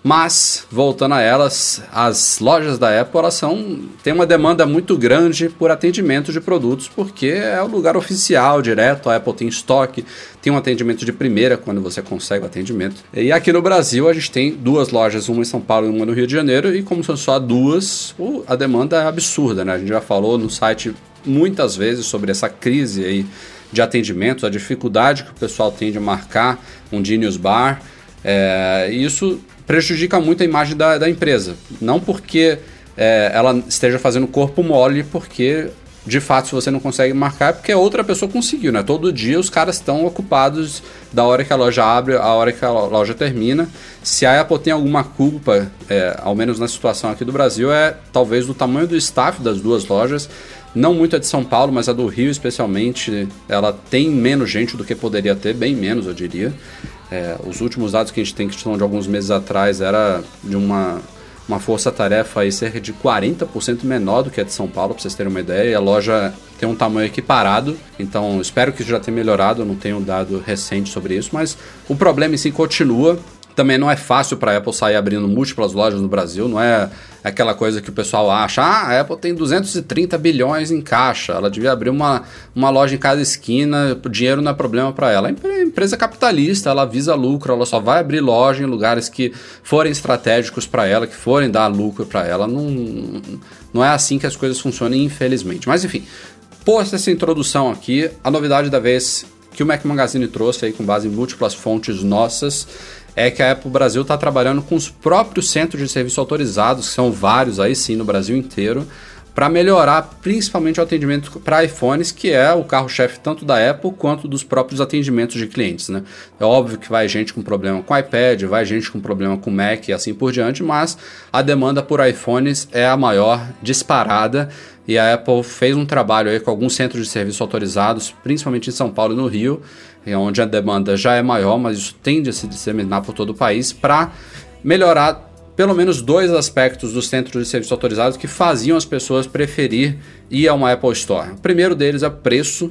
Mas, voltando a elas, as lojas da Apple elas são, têm uma demanda muito grande por atendimento de produtos, porque é o lugar oficial, direto, a Apple tem estoque, tem um atendimento de primeira quando você consegue o atendimento. E aqui no Brasil a gente tem duas lojas, uma em São Paulo e uma no Rio de Janeiro, e como são só duas, a demanda é absurda, né? A gente já falou no site muitas vezes sobre essa crise aí de atendimento, a dificuldade que o pessoal tem de marcar um Genius Bar. É, isso prejudica muito a imagem da, da empresa. Não porque é, ela esteja fazendo corpo mole, porque de fato, se você não consegue marcar, é porque outra pessoa conseguiu, né? Todo dia os caras estão ocupados da hora que a loja abre, a hora que a loja termina. Se a Apple tem alguma culpa, é, ao menos na situação aqui do Brasil, é talvez do tamanho do staff das duas lojas. Não muito a de São Paulo, mas a do Rio especialmente, ela tem menos gente do que poderia ter, bem menos eu diria. É, os últimos dados que a gente tem, que são de alguns meses atrás, era de uma uma força-tarefa aí cerca de 40% menor do que a de São Paulo, para vocês terem uma ideia. E a loja tem um tamanho equiparado, então espero que isso já tenha melhorado. Eu não tenho um dado recente sobre isso, mas o problema em si continua. Também não é fácil para a Apple sair abrindo múltiplas lojas no Brasil, não é aquela coisa que o pessoal acha, ah, a Apple tem 230 bilhões em caixa, ela devia abrir uma, uma loja em cada esquina, dinheiro não é problema para ela. É empresa capitalista, ela visa lucro, ela só vai abrir loja em lugares que forem estratégicos para ela, que forem dar lucro para ela. Não, não é assim que as coisas funcionam, infelizmente. Mas enfim, posta essa introdução aqui, a novidade da vez que o Mac Magazine trouxe aí com base em múltiplas fontes nossas é que a Apple Brasil está trabalhando com os próprios centros de serviço autorizados, que são vários aí sim no Brasil inteiro, para melhorar principalmente o atendimento para iPhones, que é o carro-chefe tanto da Apple quanto dos próprios atendimentos de clientes. Né? É óbvio que vai gente com problema com iPad, vai gente com problema com Mac e assim por diante, mas a demanda por iPhones é a maior disparada e a Apple fez um trabalho aí com alguns centros de serviço autorizados, principalmente em São Paulo e no Rio, onde a demanda já é maior, mas isso tende a se disseminar por todo o país para melhorar pelo menos dois aspectos dos centros de serviço autorizados que faziam as pessoas preferir ir a uma Apple Store. O primeiro deles é preço.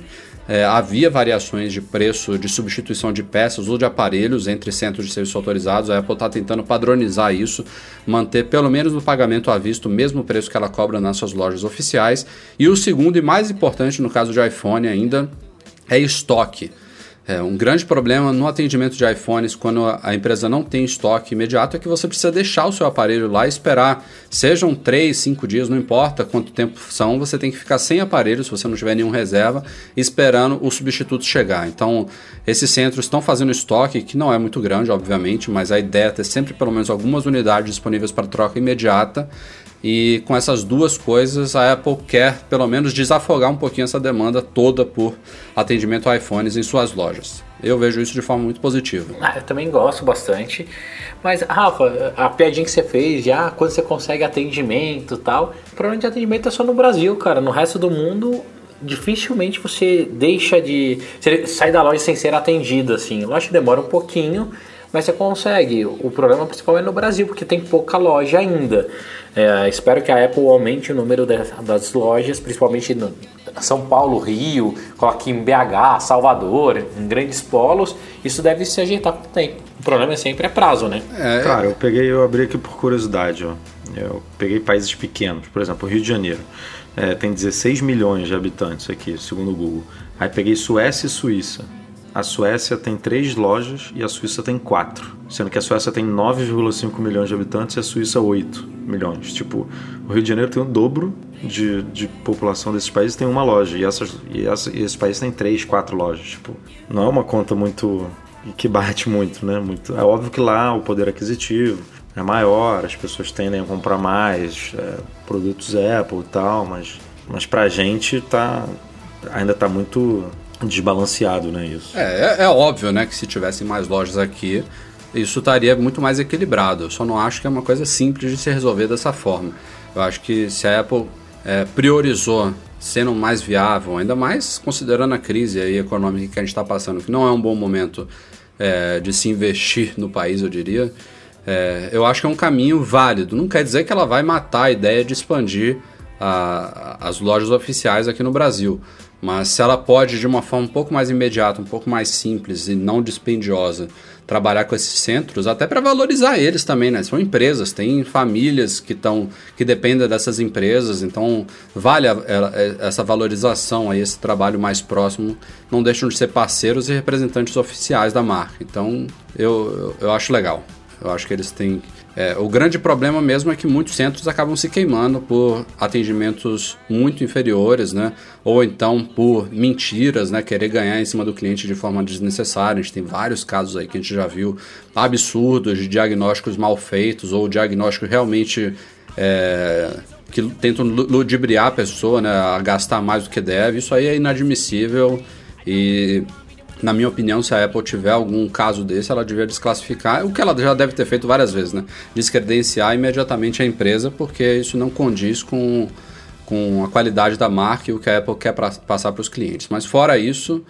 É, havia variações de preço de substituição de peças ou de aparelhos entre centros de serviço autorizados. A Apple está tentando padronizar isso, manter pelo menos no pagamento à vista o mesmo preço que ela cobra nas suas lojas oficiais. E o segundo e mais importante no caso de iPhone ainda é estoque. É, um grande problema no atendimento de iPhones quando a empresa não tem estoque imediato é que você precisa deixar o seu aparelho lá e esperar. Sejam 3, 5 dias, não importa quanto tempo são, você tem que ficar sem aparelho se você não tiver nenhum reserva, esperando o substituto chegar. Então, esses centros estão fazendo estoque, que não é muito grande, obviamente, mas a ideia é ter sempre pelo menos algumas unidades disponíveis para troca imediata. E com essas duas coisas, a Apple quer pelo menos desafogar um pouquinho essa demanda toda por atendimento a iPhones em suas lojas. Eu vejo isso de forma muito positiva. Ah, eu também gosto bastante. Mas, Rafa, a piadinha que você fez, já quando você consegue atendimento e tal, o problema de atendimento é só no Brasil, cara. No resto do mundo, dificilmente você deixa de. Você sai da loja sem ser atendido, assim. Eu acho que demora um pouquinho, mas você consegue. O problema principal é no Brasil, porque tem pouca loja ainda. É, espero que a Apple aumente o número de, das lojas, principalmente no São Paulo, Rio, coloque em BH, Salvador, em grandes polos. Isso deve se ajeitar com o tempo. O problema é sempre é prazo, né? É, Cara, eu peguei, eu abri aqui por curiosidade, ó. Eu peguei países pequenos, por exemplo, Rio de Janeiro. É, tem 16 milhões de habitantes aqui, segundo o Google. Aí peguei Suécia e Suíça. A Suécia tem três lojas e a Suíça tem quatro. Sendo que a Suécia tem 9,5 milhões de habitantes e a Suíça 8 milhões. Tipo, o Rio de Janeiro tem o dobro de, de população desses países tem uma loja. E, essas, e, essa, e esses países têm três, quatro lojas. Tipo, não é uma conta muito. que bate muito, né? Muito, é óbvio que lá o poder aquisitivo é maior, as pessoas tendem a comprar mais é, produtos Apple e tal, mas, mas pra gente tá, ainda tá muito desbalanceado, né? Isso. É, é, é óbvio, né, que se tivessem mais lojas aqui, isso estaria muito mais equilibrado. Eu só não acho que é uma coisa simples de se resolver dessa forma. Eu acho que se a Apple é, priorizou sendo mais viável, ainda mais considerando a crise aí econômica que a gente está passando, que não é um bom momento é, de se investir no país, eu diria. É, eu acho que é um caminho válido. Não quer dizer que ela vai matar a ideia de expandir a, as lojas oficiais aqui no Brasil. Mas se ela pode, de uma forma um pouco mais imediata, um pouco mais simples e não dispendiosa, trabalhar com esses centros, até para valorizar eles também, né? São empresas, tem famílias que estão que dependem dessas empresas, então vale a, a, essa valorização aí, esse trabalho mais próximo, não deixam de ser parceiros e representantes oficiais da marca. Então eu, eu acho legal. Eu acho que eles têm. É, o grande problema mesmo é que muitos centros acabam se queimando por atendimentos muito inferiores, né? Ou então por mentiras, né? Querer ganhar em cima do cliente de forma desnecessária. A gente tem vários casos aí que a gente já viu absurdos de diagnósticos mal feitos ou diagnósticos realmente. É, que tentam ludibriar a pessoa né, a gastar mais do que deve. Isso aí é inadmissível e na minha opinião, se a Apple tiver algum caso desse, ela deveria desclassificar, o que ela já deve ter feito várias vezes, né? Descredenciar imediatamente a empresa, porque isso não condiz com, com a qualidade da marca e o que a Apple quer pra, passar para os clientes. Mas fora isso,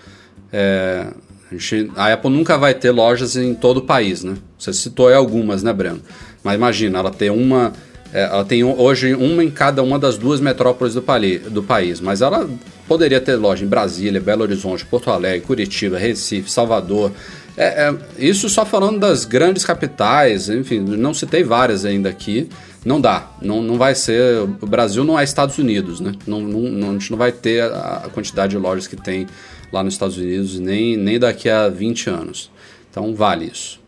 é, a, gente, a, Apple nunca vai ter lojas em todo o país, né? Você citou algumas, né, Breno? Mas imagina, ela ter uma É, ela tem hoje uma em cada uma das duas metrópoles do, pali- do país, mas ela poderia ter loja em Brasília, Belo Horizonte, Porto Alegre, Curitiba, Recife, Salvador. É, é, isso só falando das grandes capitais, enfim, não citei várias ainda aqui. Não dá, não, não vai ser. O Brasil não é Estados Unidos, né? Não, não, a gente não vai ter a, a quantidade de lojas que tem lá nos Estados Unidos, nem, nem daqui a 20 anos. Então vale isso.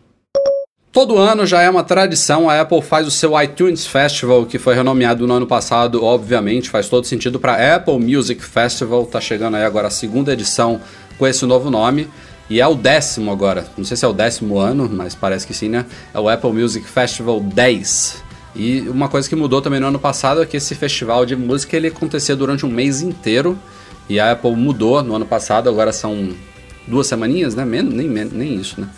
Todo ano já é uma tradição, a Apple faz o seu iTunes Festival, que foi renomeado no ano passado, obviamente, faz todo sentido para Apple Music Festival, tá chegando aí agora a segunda edição com esse novo nome, e é o décimo agora, não sei se é o décimo ano, mas parece que sim, né? É o Apple Music Festival 10. E uma coisa que mudou também no ano passado é que esse festival de música ele acontecia durante um mês inteiro, e a Apple mudou no ano passado, agora são duas semaninhas, né? Men nem, nem isso, né?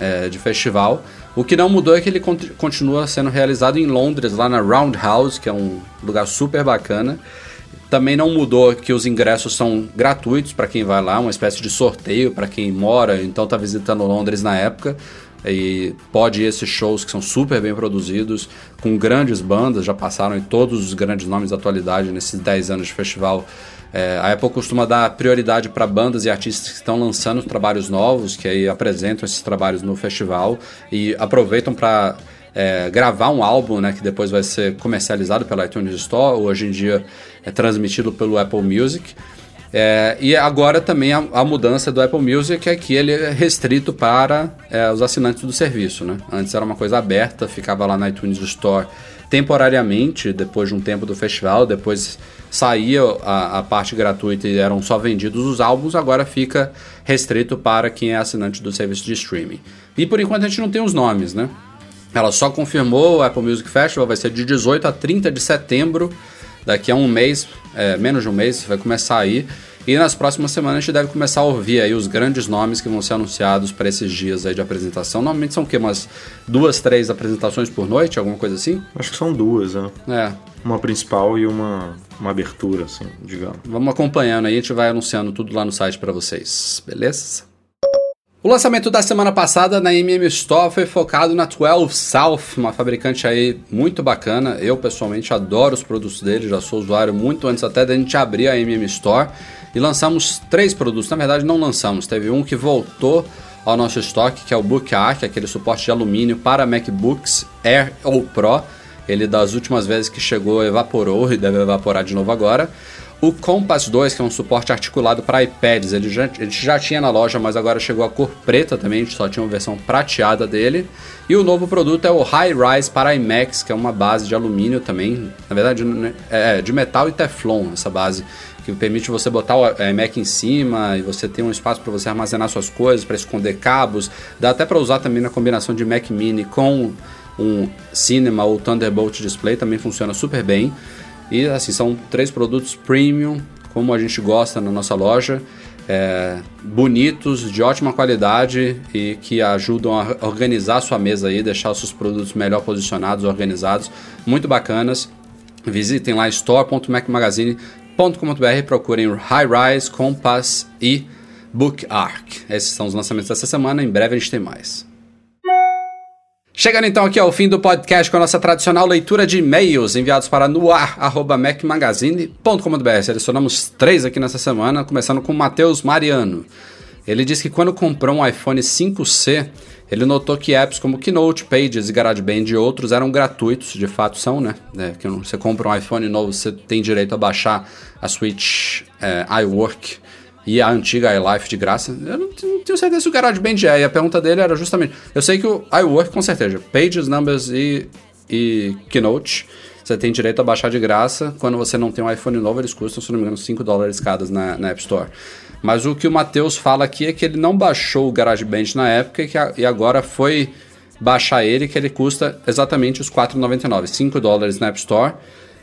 é, de festival. O que não mudou é que ele cont- continua sendo realizado em Londres, lá na Roundhouse, que é um lugar super bacana. Também não mudou que os ingressos são gratuitos para quem vai lá, uma espécie de sorteio para quem mora, então está visitando Londres na época. E pode ir esses shows que são super bem produzidos, com grandes bandas, já passaram em todos os grandes nomes da atualidade nesses 10 anos de festival. É, a Apple costuma dar prioridade para bandas e artistas que estão lançando trabalhos novos, que aí apresentam esses trabalhos no festival e aproveitam para é, gravar um álbum, né, que depois vai ser comercializado pela iTunes Store, hoje em dia é transmitido pelo Apple Music. É, e agora também a, a mudança do Apple Music é que ele é restrito para é, os assinantes do serviço. Né? Antes era uma coisa aberta, ficava lá na iTunes Store temporariamente, depois de um tempo do festival, depois saía a, a parte gratuita e eram só vendidos os álbuns, agora fica restrito para quem é assinante do serviço de streaming. E por enquanto a gente não tem os nomes, né? Ela só confirmou o Apple Music Festival, vai ser de 18 a 30 de setembro, daqui a um mês, é, menos de um mês, vai começar aí. E nas próximas semanas a gente deve começar a ouvir aí os grandes nomes que vão ser anunciados para esses dias aí de apresentação. Normalmente são o quê? Umas duas, três apresentações por noite, alguma coisa assim? Acho que são duas, né? É, Uma principal e uma, uma abertura, assim, digamos. Vamos acompanhando aí, a gente vai anunciando tudo lá no site para vocês, beleza? O lançamento da semana passada na MM Store foi focado na 12 South, uma fabricante aí muito bacana. Eu pessoalmente adoro os produtos dele, já sou usuário muito antes até da gente abrir a MM Store. E lançamos três produtos, na verdade não lançamos, teve um que voltou ao nosso estoque, que é o Book Arc, aquele suporte de alumínio para MacBooks Air ou Pro. Ele das últimas vezes que chegou evaporou e deve evaporar de novo agora. O Compass 2, que é um suporte articulado para iPads, ele já, ele já tinha na loja, mas agora chegou a cor preta também, a gente só tinha uma versão prateada dele. E o novo produto é o High Rise para iMacs, que é uma base de alumínio também, na verdade né, é de metal e teflon essa base, que permite você botar o iMac em cima e você tem um espaço para você armazenar suas coisas, para esconder cabos, dá até para usar também na combinação de Mac Mini com um Cinema ou Thunderbolt Display, também funciona super bem. E assim, são três produtos premium, como a gente gosta na nossa loja, é, bonitos, de ótima qualidade e que ajudam a organizar a sua mesa aí, deixar os seus produtos melhor posicionados, organizados, muito bacanas. Visitem lá store.macmagazine.com.br, procurem High Rise, Compass e Book Arc. Esses são os lançamentos dessa semana, em breve a gente tem mais. Chegando então aqui ao fim do podcast com a nossa tradicional leitura de e-mails enviados para noar.macmagazine.com.br. Selecionamos três aqui nessa semana, começando com o Matheus Mariano. Ele diz que quando comprou um iPhone 5C, ele notou que apps como Keynote, Pages e GarageBand e outros eram gratuitos, de fato são, né? É, que você compra um iPhone novo, você tem direito a baixar a Switch é, iWork e a antiga iLife de graça. Eu não tenho certeza se o GarageBand é, e a pergunta dele era justamente... Eu sei que o iWork, com certeza, Pages, Numbers e, e Keynote, você tem direito a baixar de graça. Quando você não tem um iPhone novo, eles custam, se não me engano, 5 dólares cada na, na App Store. Mas o que o Matheus fala aqui é que ele não baixou o GarageBand na época e, que a, e agora foi baixar ele, que ele custa exatamente os 4,99, 5 dólares na App Store.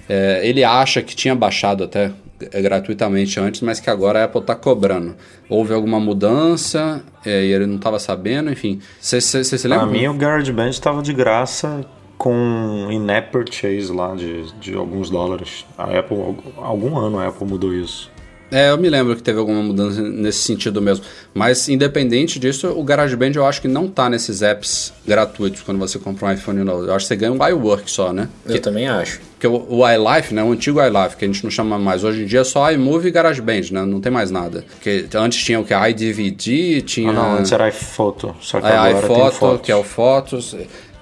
É, ele acha que tinha baixado até gratuitamente antes, mas que agora a Apple está cobrando. Houve alguma mudança é, e ele não estava sabendo, enfim. Você se lembra? Pra mim, o GarageBand estava de graça com in-app purchase lá de, de alguns dólares. A Apple, algum ano a Apple mudou isso. É, eu me lembro que teve alguma mudança nesse sentido mesmo. Mas, independente disso, o GarageBand eu acho que não tá nesses apps gratuitos quando você compra um iPhone novo. Eu acho que você ganha um iWork só, né? Eu também acho. Porque o, o iLife, né, o antigo iLife, que a gente não chama mais, hoje em dia é só iMovie e GarageBand, né? Não tem mais nada. Porque antes tinha o que? iDVD, tinha... Ah, não, antes era iPhoto, só que a agora tem iPhoto, fotos. que é o Fotos.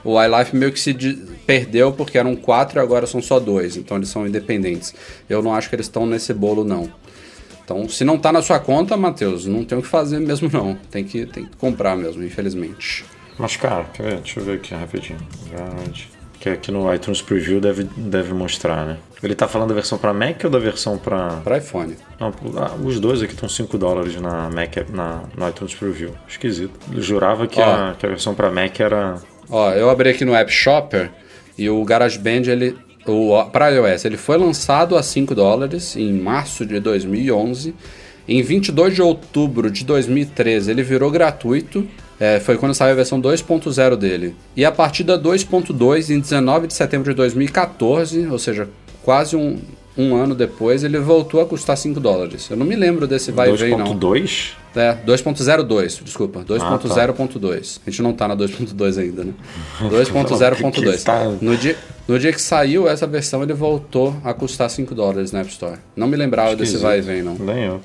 O iLife meio que se de- perdeu porque eram quatro e agora são só dois. Então eles são independentes. Eu não acho que eles estão nesse bolo, não. Então, se não tá na sua conta, Matheus, não tem o que fazer mesmo, não. Tem que, tem que comprar mesmo, infelizmente. Mas, cara, ver? deixa eu ver aqui rapidinho. Que aqui no iTunes Preview deve, deve mostrar, né? Ele tá falando da versão pra Mac ou da versão pra. Para iPhone. Não, ah, os dois aqui estão 5 dólares na Mac, na, no iTunes Preview. Esquisito. Eu jurava que, a, que a versão pra Mac era. Ó, eu abri aqui no App Shopper e o GarageBand, ele, o, para iOS, ele foi lançado a 5 dólares em março de 2011. Em 22 de outubro de 2013, ele virou gratuito. É, foi quando saiu a versão 2.0 dele. E a partir da 2.2, em 19 de setembro de 2014, ou seja, quase um, um ano depois, ele voltou a custar 5 dólares. Eu não me lembro desse vai e vem, não. 2.2? É, 2.02, desculpa. Ah, tá. 2.0.2. A gente não tá na 2.2 ainda, né? <laughs> Que que 2.0.2. tá- No dia, no dia que saiu essa versão, ele voltou a custar 5 dólares na App Store. Não me lembrava desse Esquisito. vai e vem, não. Nem eu.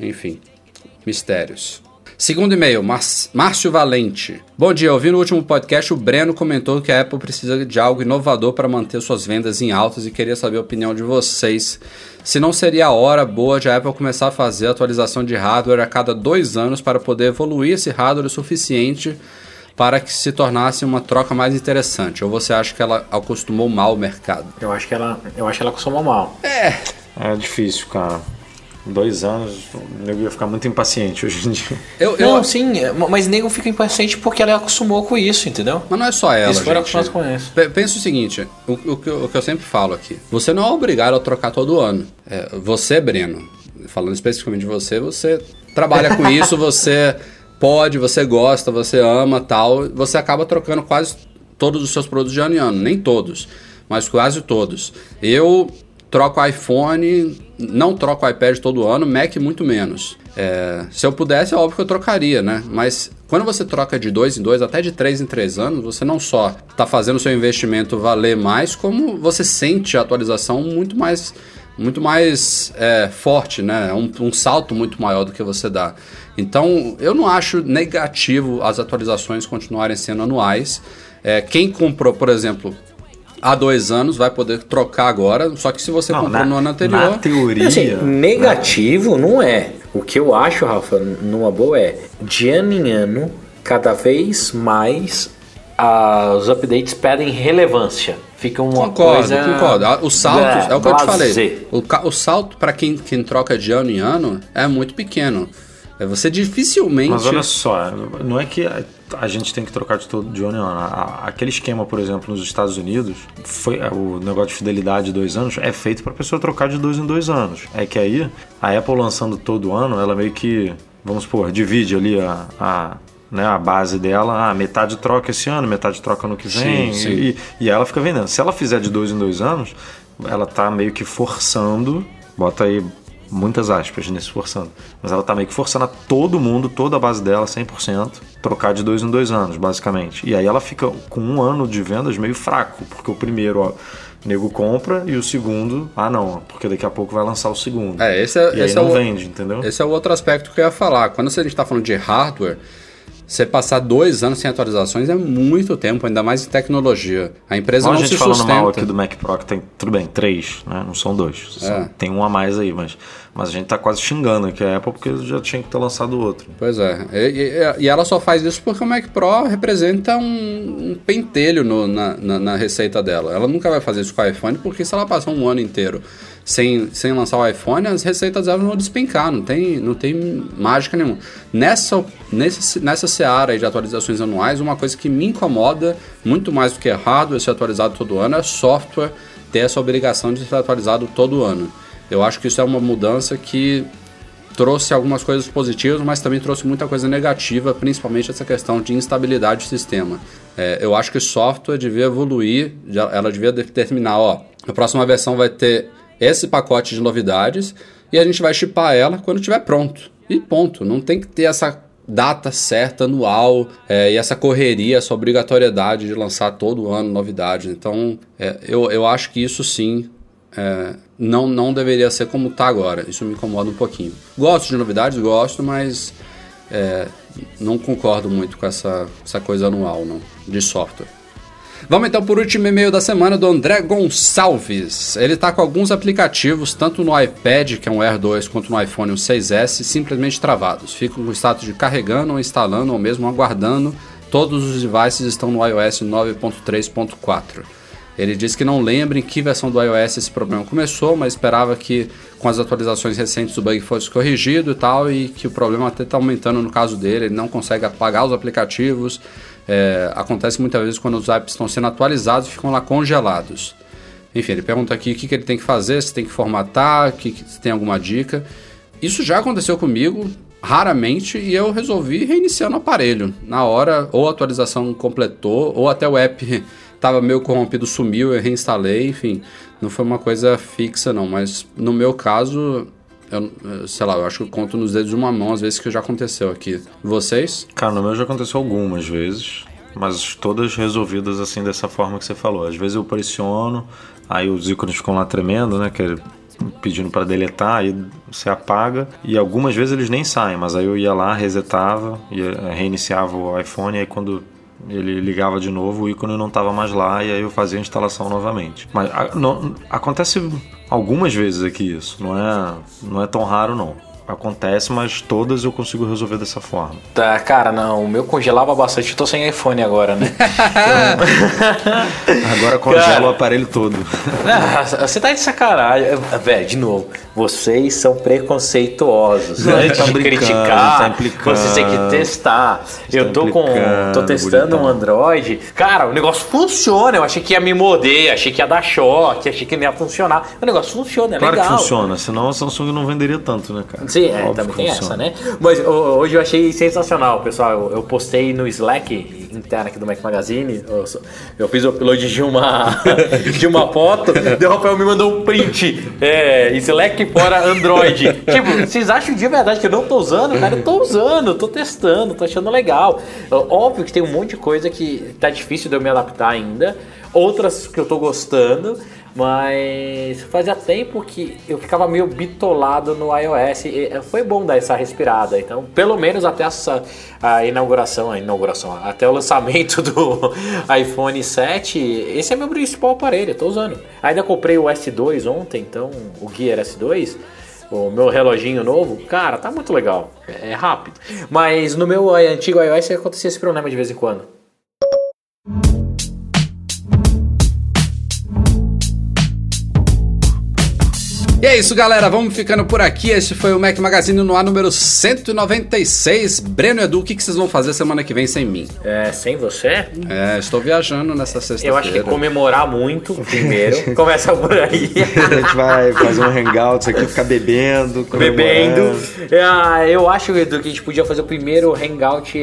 Enfim, mistérios. Segundo e-mail, Márcio Valente. Bom dia, ouvindo o último podcast, o Breno comentou que a Apple precisa de algo inovador para manter suas vendas em altas e queria saber a opinião de vocês. Se não seria a hora boa de a Apple começar a fazer atualização de hardware a cada dois anos para poder evoluir esse hardware o suficiente para que se tornasse uma troca mais interessante? Ou você acha que ela acostumou mal o mercado? Eu acho que ela, eu acho que ela acostuma mal. É difícil, cara. Dois anos, o nego ia ficar muito impaciente hoje em dia. Eu, eu, Não, sim, é, mas nego fica impaciente porque ela acostumou com isso, entendeu? Mas não é só ela, Eles foram gente. acostumados com isso. Pe- Pensa o seguinte, o, o que eu, o que eu sempre falo aqui. Você não é obrigado a trocar todo ano. É, você, Breno, falando especificamente de você, você trabalha com <laughs> isso, você pode, você gosta, você ama tal. Você acaba trocando quase todos os seus produtos de ano em ano. Nem todos, mas quase todos. Eu troco iPhone, não troco iPad todo ano, Mac muito menos. É, se eu pudesse, é óbvio que eu trocaria, né? Mas quando você troca de dois em dois, até de três em três anos, você não só está fazendo o seu investimento valer mais, como você sente a atualização muito mais, muito mais é, forte, né? Um, um salto muito maior do que você dá. Então, eu não acho negativo as atualizações continuarem sendo anuais. É, quem comprou, por exemplo, há dois anos vai poder trocar agora, só que se você Não, comprou na, no ano anterior. na teoria. Assim, negativo não é. O que eu acho, Rafa, numa boa é, de ano em ano, cada vez mais ah, os updates perdem relevância. Fica uma Concordo, coisa... concordo. O salto, É, é o que eu te falei. O, o salto para quem, quem troca de ano em ano é muito pequeno. É, Você dificilmente. Mas olha só, não é que a, gente tem que trocar de todo de a- Aquele esquema, por exemplo, nos Estados Unidos, foi o negócio de fidelidade de dois anos é feito para a pessoa trocar de dois em dois anos. É que aí a Apple lançando todo ano, ela meio que, vamos supor, divide ali a, a, né, a base dela, ah, metade troca esse ano, metade troca no que vem, Sim, sim. E, e ela fica vendendo. Se ela fizer de dois em dois anos, ela tá meio que forçando, bota aí muitas aspas nesse forçando, mas ela tá meio que forçando a todo mundo, toda a base dela, 100%, trocar de dois em dois anos, basicamente. E aí ela fica com um ano de vendas meio fraco, porque o primeiro, ó, nego compra e o segundo, ah não, porque daqui a pouco vai lançar o segundo. É, esse é, e aí esse é não o, vende, entendeu? Esse é o outro aspecto que eu ia falar. Quando a gente está falando de hardware, você passar dois anos sem atualizações é muito tempo, ainda mais em tecnologia. A empresa a não gente se falando sustenta. mal aqui do Mac Pro, que tem, tudo bem, três, né? Não são dois. É. Tem um a mais aí, mas, mas a gente tá quase xingando aqui a Apple porque já tinha que ter lançado outro. Pois é. E, e- e ela só faz isso porque o Mac Pro representa um, um pentelho no- na, na- na receita dela. Ela nunca vai fazer isso com o iPhone, porque se ela passar um ano inteiro sem, sem lançar o iPhone, as receitas dela vão despencar, não tem, não tem mágica nenhuma. Nessa, nesse, nessa seara de atualizações anuais, uma coisa que me incomoda muito mais do que hardware ser atualizado todo ano é software ter essa obrigação de ser atualizado todo ano. Eu acho que isso é uma mudança que trouxe algumas coisas positivas, mas também trouxe muita coisa negativa, principalmente essa questão de instabilidade do sistema. É, eu acho que software devia evoluir, ela devia determinar, ó, a próxima versão vai ter esse pacote de novidades e a gente vai chipar ela quando estiver pronto. E ponto. Não tem que ter essa data certa anual é, e essa correria, essa obrigatoriedade de lançar todo ano novidade. Então, é, eu, eu acho que isso sim é, não, não deveria ser como está agora. Isso me incomoda um pouquinho. Gosto de novidades, gosto, mas é, não concordo muito com essa, essa coisa anual não, de software. Vamos então por último e-mail da semana do André Gonçalves. Ele está com alguns aplicativos, tanto no iPad, que é um Air 2, quanto no iPhone um 6S, simplesmente travados. Ficam com o status de carregando ou instalando ou mesmo aguardando. Todos os devices estão no iOS 9.3.4. Ele diz que não lembra em que versão do iOS esse problema começou, mas esperava que com as atualizações recentes o bug fosse corrigido e tal, e que o problema até está aumentando no caso dele. Ele não consegue apagar os aplicativos. É, acontece muitas vezes quando os apps estão sendo atualizados ficam lá congelados. Enfim, ele pergunta aqui o que, que ele tem que fazer, se tem que formatar, que, se tem alguma dica. Isso já aconteceu comigo, raramente, e eu resolvi reiniciar no aparelho. Na hora, ou a atualização completou, ou até o app <laughs> estava meio corrompido, sumiu, eu reinstalei, enfim. Não foi uma coisa fixa, não. Mas no meu caso, eu, sei lá, eu acho que eu conto nos dedos de uma mão as vezes que já aconteceu aqui. Vocês? Cara, no meu já aconteceu algumas vezes, mas todas resolvidas assim dessa forma que você falou. Às vezes eu pressiono, aí os ícones ficam lá tremendo, né? Que é pedindo para deletar, aí você apaga e algumas vezes eles nem saem, mas aí eu ia lá, resetava, ia, reiniciava o iPhone e aí quando ele ligava de novo, o ícone não estava mais lá e aí eu fazia a instalação novamente. Mas a, não, acontece algumas vezes aqui isso, não é, não é tão raro não acontece, mas todas eu consigo resolver dessa forma. Tá, cara, não, o meu congelava bastante, eu tô sem iPhone agora, né? <laughs> agora congela cara, o aparelho todo. Não, você tá de sacanagem. Velho, de novo, vocês são preconceituosos. Não, Antes tá de criticar, tá vocês têm que testar. Você eu tá tô com. tô testando bonitão. um Android. Cara, o negócio funciona. Eu achei que ia me morder, achei que ia dar choque, achei que não ia funcionar. O negócio funciona, é claro legal. Claro que funciona, senão a Samsung não venderia tanto, né, cara? Sim, é, também tem essa, né? Mas hoje eu achei sensacional, pessoal. Eu, eu postei no Slack interno aqui do Mac Magazine. Eu, eu fiz o upload de uma, <laughs> de uma foto. o Rafael me mandou um print. É, Slack fora Android. tipo, vocês acham de verdade que eu não tô usando? Cara, eu tô usando, tô testando, tô achando legal. Óbvio que tem um monte de coisa que tá difícil de eu me adaptar ainda. Outras que eu tô gostando. Mas fazia tempo que eu ficava meio bitolado no iOS e eh, foi bom dar essa respirada. Então, pelo menos até essa a inauguração, a inauguração, até o lançamento <laughs> do iPhone 7, esse é meu principal aparelho, eu tô usando. Ainda comprei o S2 ontem, então o Gear S2 o meu reloginho novo, cara, tá muito legal. É, é rápido. Mas no meu antigo iOS acontecia esse problema de vez em quando. E é isso, galera. Vamos ficando por aqui. Este foi o Mac Magazine no ar número 196. Breno Edu, o que, que vocês vão fazer semana que vem sem mim? É, sem você? É, estou viajando nessa sexta-feira. Eu acho que comemorar muito <laughs> primeiro. Começa por aí. a <laughs> gente vai fazer um hangout aqui, ficar bebendo. Bebendo. É, eu acho, Edu, que a gente podia fazer o primeiro hangout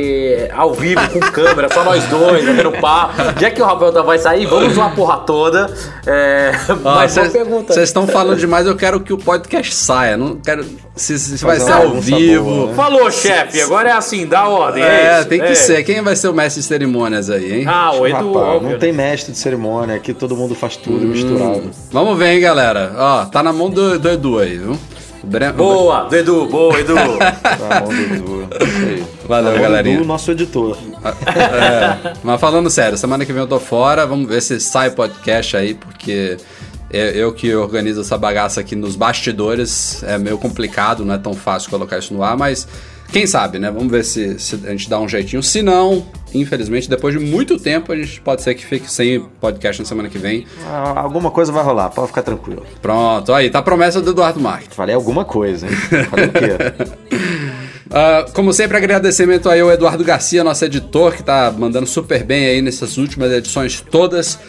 ao vivo, com câmera, só nós dois, batendo papo. Já que o Rafael vai sair, vamos uma porra toda. É, mas uma pergunta. Vocês estão falando demais, eu quero quero que o podcast saia. Não quero. Se, se vai ser ao vivo. Boa, né? Falou, chefe. Agora é assim, dá ordem. É, é tem que é. ser. Quem vai ser o mestre de cerimônias aí, hein? Ah, o Edu. Rapaz, não tem mestre de cerimônia. Aqui todo mundo faz tudo hum. misturado. Vamos ver, hein, galera. Ó, tá na mão do, do Edu aí, viu? Boa, do Edu, boa, Edu. <laughs> tá bom, do Edu. Valeu, tá galerinha. Edu, nosso editor. É, mas falando sério, semana que vem eu tô fora. Vamos ver se sai podcast aí, porque é, eu que organizo essa bagaça aqui nos bastidores, é meio complicado, não é tão fácil colocar isso no ar, mas quem sabe, né? Vamos ver se, se, a gente dá um jeitinho. Se não, infelizmente, depois de muito tempo, a gente pode ser que fique sem podcast na semana que vem. Ah, alguma coisa vai rolar, pode ficar tranquilo. Pronto, aí, tá a promessa do Eduardo Marques. Falei alguma coisa, hein? Falei o quê? Uh, <laughs> como sempre, agradecimento aí ao Eduardo Garcia, nosso editor, que tá mandando super bem aí nessas últimas edições todas.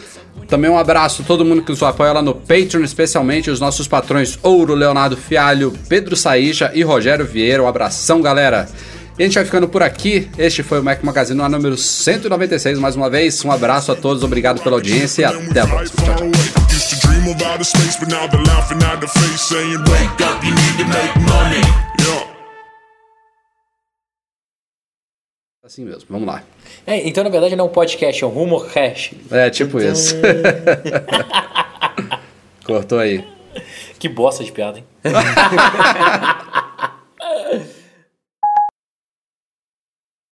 Também um abraço a todo mundo que nos apoia lá no Patreon, especialmente os nossos patrões Ouro, Leonardo Fialho, Pedro Saíja e Rogério Vieira. Um abração, galera. E a gente vai ficando por aqui. Este foi o Mac Magazine no número 196. Mais uma vez, um abraço a todos, obrigado pela audiência e até a próxima. Tchau. Assim mesmo, vamos lá. É, então, na verdade, não é um podcast, é um rumorcast. É, tipo isso. <laughs> Cortou aí. Que bosta de piada, hein? <laughs>